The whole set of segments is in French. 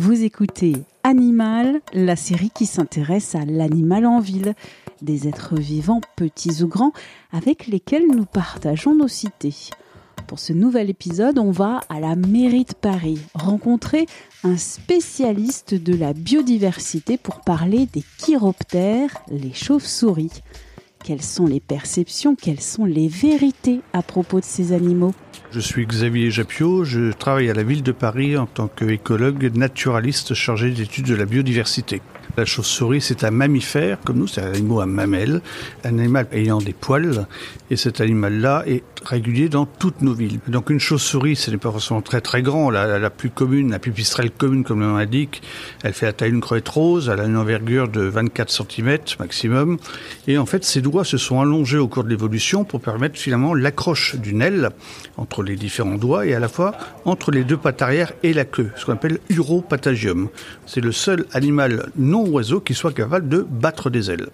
Vous écoutez Animal, la série qui s'intéresse à l'animal en ville, des êtres vivants petits ou grands avec lesquels nous partageons nos cités. Pour ce nouvel épisode, on va à la mairie de Paris rencontrer un spécialiste de la biodiversité pour parler des chiroptères, les chauves-souris. Quelles sont les perceptions, quelles sont les vérités à propos de ces animaux Je suis Xavier Japiot, je travaille à la ville de Paris en tant qu'écologue naturaliste chargé d'études de la biodiversité. La chauve-souris, c'est un mammifère, comme nous, c'est un animal à mamelles, un animal ayant des poils, et cet animal-là est régulier dans toutes nos villes. Donc une chauve-souris, ce n'est pas forcément très très grand. La, plus commune, la pipistrelle commune, comme le nom l'indique, elle fait la taille d'une crevette rose, elle a une envergure de 24 cm maximum, et en fait, ses doigts se sont allongés au cours de l'évolution pour permettre finalement l'accroche d'une aile entre les différents doigts et à la fois entre les deux pattes arrière et la queue, ce qu'on appelle uropatagium. C'est le seul animal non oiseau qui soit capable de battre des ailes.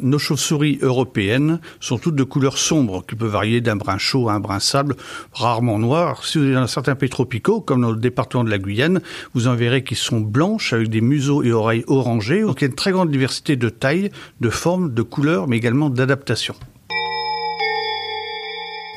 Nos chauves-souris européennes sont toutes de couleurs sombres, qui peuvent varier d'un brun chaud à un brun sable, rarement noir. Si vous êtes dans certains pays tropicaux, comme dans le département de la Guyane, vous en verrez qui sont blanches avec des museaux et oreilles orangés. Donc il y a une très grande diversité de tailles, de formes, de couleurs, mais également d'adaptation.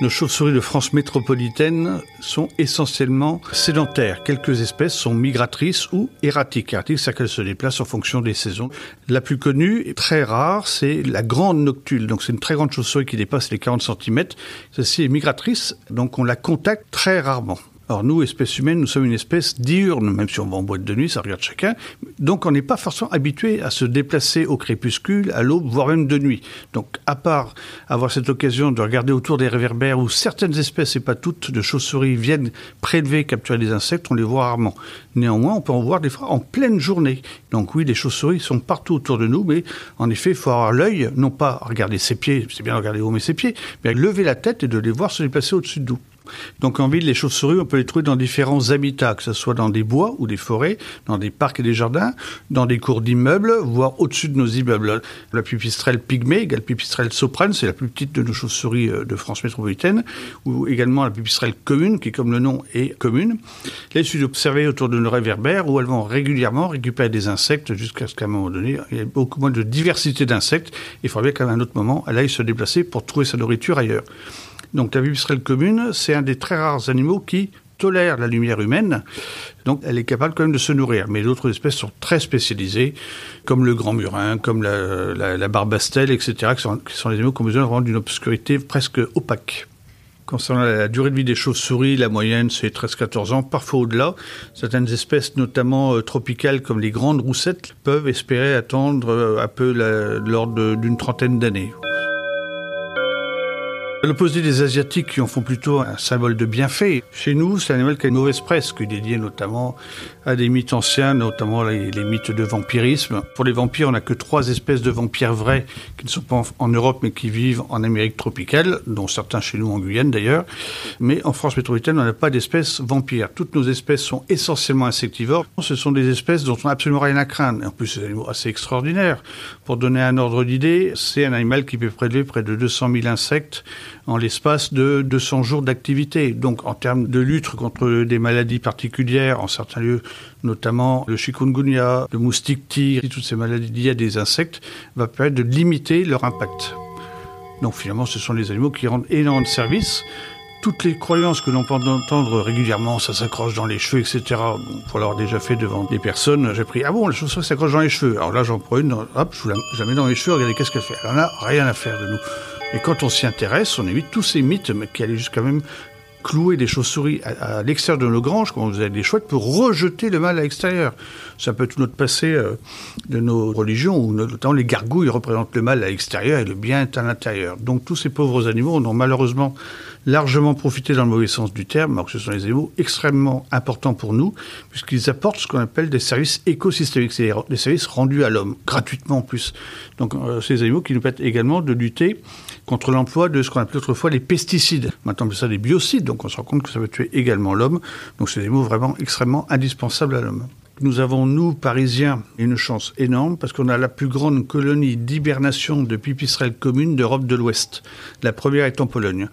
Nos chauves-souris de France métropolitaine sont essentiellement sédentaires. Quelques espèces sont migratrices ou erratiques. Erratiques, c'est qu'elles se déplacent en fonction des saisons. La plus connue et très rare, c'est la grande noctule. Donc c'est une très grande chauve-souris qui dépasse les 40 cm. Celle-ci est migratrice, donc on la contacte très rarement. Alors nous, espèces humaines, nous sommes une espèce diurne, même si on va en boîte de nuit, ça regarde chacun. Donc on n'est pas forcément habitué à se déplacer au crépuscule, à l'aube, voire même de nuit. Donc à part avoir cette occasion de regarder autour des réverbères où certaines espèces, et pas toutes, de chauves-souris viennent prélever, capturer des insectes, on les voit rarement. Néanmoins, on peut en voir des fois en pleine journée. Donc oui, les chauves-souris sont partout autour de nous, mais en effet, il faut avoir l'œil, non pas regarder ses pieds, c'est bien de regarder où met ses pieds, mais lever la tête et de les voir se déplacer au-dessus de nous. Donc en ville, les chauves-souris, on peut les trouver dans différents habitats, que ce soit dans des bois ou des forêts, dans des parcs et des jardins, dans des cours d'immeubles, voire au-dessus de nos immeubles. La pipistrelle pygmée, égale pipistrelle soprane, c'est la plus petite de nos chauves-souris de France métropolitaine, ou également la pipistrelle commune, qui comme le nom est commune. Là, il suffit autour de nos réverbères où elles vont régulièrement récupérer des insectes jusqu'à ce qu'à un moment donné, il y ait beaucoup moins de diversité d'insectes. Il faudrait bien qu'à un autre moment, elle aille se déplacer pour trouver sa nourriture ailleurs. Donc la pipistrelle commune, c'est un des très rares animaux qui tolère la lumière humaine, donc elle est capable quand même de se nourrir. Mais d'autres espèces sont très spécialisées, comme le grand murin, comme la, barbastelle, etc., qui sont, des animaux qui ont besoin vraiment d'une obscurité presque opaque. Concernant la durée de vie des chauves-souris, la moyenne c'est 13-14 ans, parfois au-delà. Certaines espèces, notamment euh, tropicales comme les grandes roussettes, peuvent espérer attendre euh, un peu l'ordre d'une trentaine d'années. L'opposé des Asiatiques qui en font plutôt un symbole de bienfait. Chez nous, c'est un animal qui a une mauvaise presse, qui est dédié notamment à des mythes anciens, notamment les, mythes de vampirisme. Pour les vampires, on n'a que trois espèces de vampires vrais qui ne sont pas en, Europe mais qui vivent en Amérique tropicale, dont certains chez nous en Guyane d'ailleurs. Mais en France métropolitaine, on n'a pas d'espèces vampires. Toutes nos espèces sont essentiellement insectivores. Ce sont des espèces dont on n'a absolument rien à craindre. En plus, c'est des animaux assez extraordinaires. Pour donner un ordre d'idée, c'est un animal qui peut prélever près de 200 000 insectes en l'espace de 200 jours d'activité. Donc en termes de lutte contre des maladies particulières, en certains lieux, notamment le chikungunya, le moustique tigre, toutes ces maladies liées à des insectes, va permettre de limiter leur impact. Donc finalement, ce sont les animaux qui rendent énormément de services. Toutes les croyances que l'on peut entendre régulièrement, ça s'accroche dans les cheveux, etc. Pour l'avoir déjà fait devant des personnes, j'ai pris ah bon, la chauve-souris s'accroche dans les cheveux? Alors là, j'en prends une, hop, je la mets dans les cheveux, regardez qu'est-ce qu'elle fait? Elle en a rien à faire de nous. Et quand on s'y intéresse, on évite tous ces mythes qui allaient jusqu'à même clouer des chauves-souris à, l'extérieur de nos granges, quand vous avez des chouettes, pour rejeter le mal à l'extérieur. Ça peut être notre passé euh, de nos religions, où notamment les gargouilles représentent le mal à l'extérieur et le bien est à l'intérieur. Donc tous ces pauvres animaux n'ont malheureusement largement profiter dans le mauvais sens du terme, alors que ce sont des animaux extrêmement importants pour nous, puisqu'ils apportent ce qu'on appelle des services écosystémiques, c'est-à-dire des services rendus à l'homme, gratuitement en plus. Donc euh, ces animaux qui nous permettent également de lutter contre l'emploi de ce qu'on appelait autrefois les pesticides. Maintenant, on appelle ça des biocides, donc on se rend compte que ça peut tuer également l'homme. Donc c'est des animaux vraiment extrêmement indispensables à l'homme. Nous avons, nous, Parisiens, une chance énorme parce qu'on a la plus grande colonie d'hibernation de pipistrelles communes d'Europe de l'Ouest. La première est en Pologne.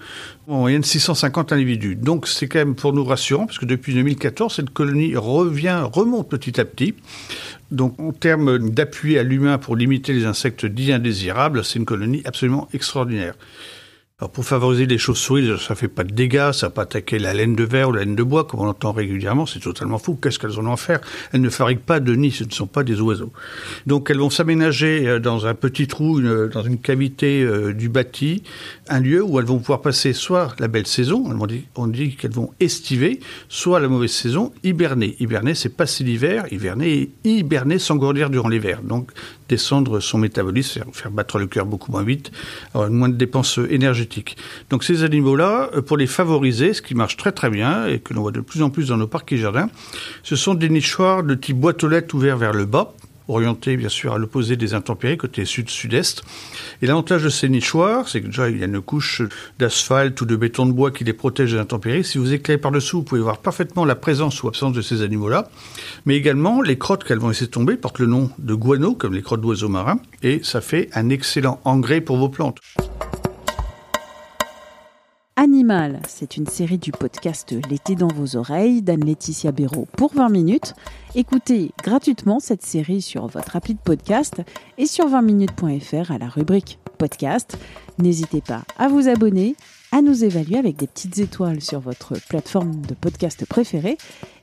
En moyenne, 650 individus. Donc, c'est quand même pour nous rassurant parce que depuis 2014, cette colonie revient, remonte petit à petit. Donc, en termes d'appui à l'humain pour limiter les insectes dits indésirables, c'est une colonie absolument extraordinaire. Alors pour favoriser les chauves-souris, ça fait pas de dégâts, ça va pas attaquer la laine de verre ou la laine de bois, comme on entend régulièrement, c'est totalement fou. Qu'est-ce qu'elles ont à faire? Elles ne fabriquent pas de nid, ce ne sont pas des oiseaux. Donc elles vont s'aménager euh, dans un petit trou, dans une cavité euh, du bâti, un lieu où elles vont pouvoir passer soit la belle saison, on dit, qu'elles vont estiver, soit la mauvaise saison, hiberner. Hiberner, c'est passer l'hiver, hiberner hiberner s'engourdir durant l'hiver. Descendre son métabolisme, faire battre le cœur beaucoup moins vite, avoir moins de dépenses énergétiques. Donc ces animaux-là, euh, pour les favoriser, ce qui marche très très bien et que l'on voit de plus en plus dans nos parcs et jardins, ce sont des nichoirs de type boîte aux lettres ouverts vers le bas, orientés bien sûr à l'opposé des intempéries, côté sud-sud-est. Et l'avantage de ces nichoirs, c'est que déjà il y a une couche d'asphalte ou de béton de bois qui les protège des intempéries. Si vous éclairez par-dessous, vous pouvez voir parfaitement la présence ou absence de ces animaux-là. Mais également, les crottes qu'elles vont laisser tomber portent le nom de guano, comme les crottes d'oiseaux marins, et ça fait un excellent engrais pour vos plantes. Animal, c'est une série du podcast L'été dans vos oreilles d'Anne-Laetitia Béraud pour 20 minutes. Écoutez gratuitement cette série sur votre appli de podcast et sur 20minutes.fr à la rubrique podcast. N'hésitez pas à vous abonner, à nous évaluer avec des petites étoiles sur votre plateforme de podcast préférée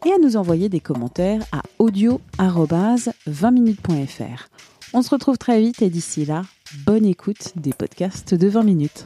et à nous envoyer des commentaires à audio-20minutes.fr. On se retrouve très vite et d'ici là, bonne écoute des podcasts de 20 minutes.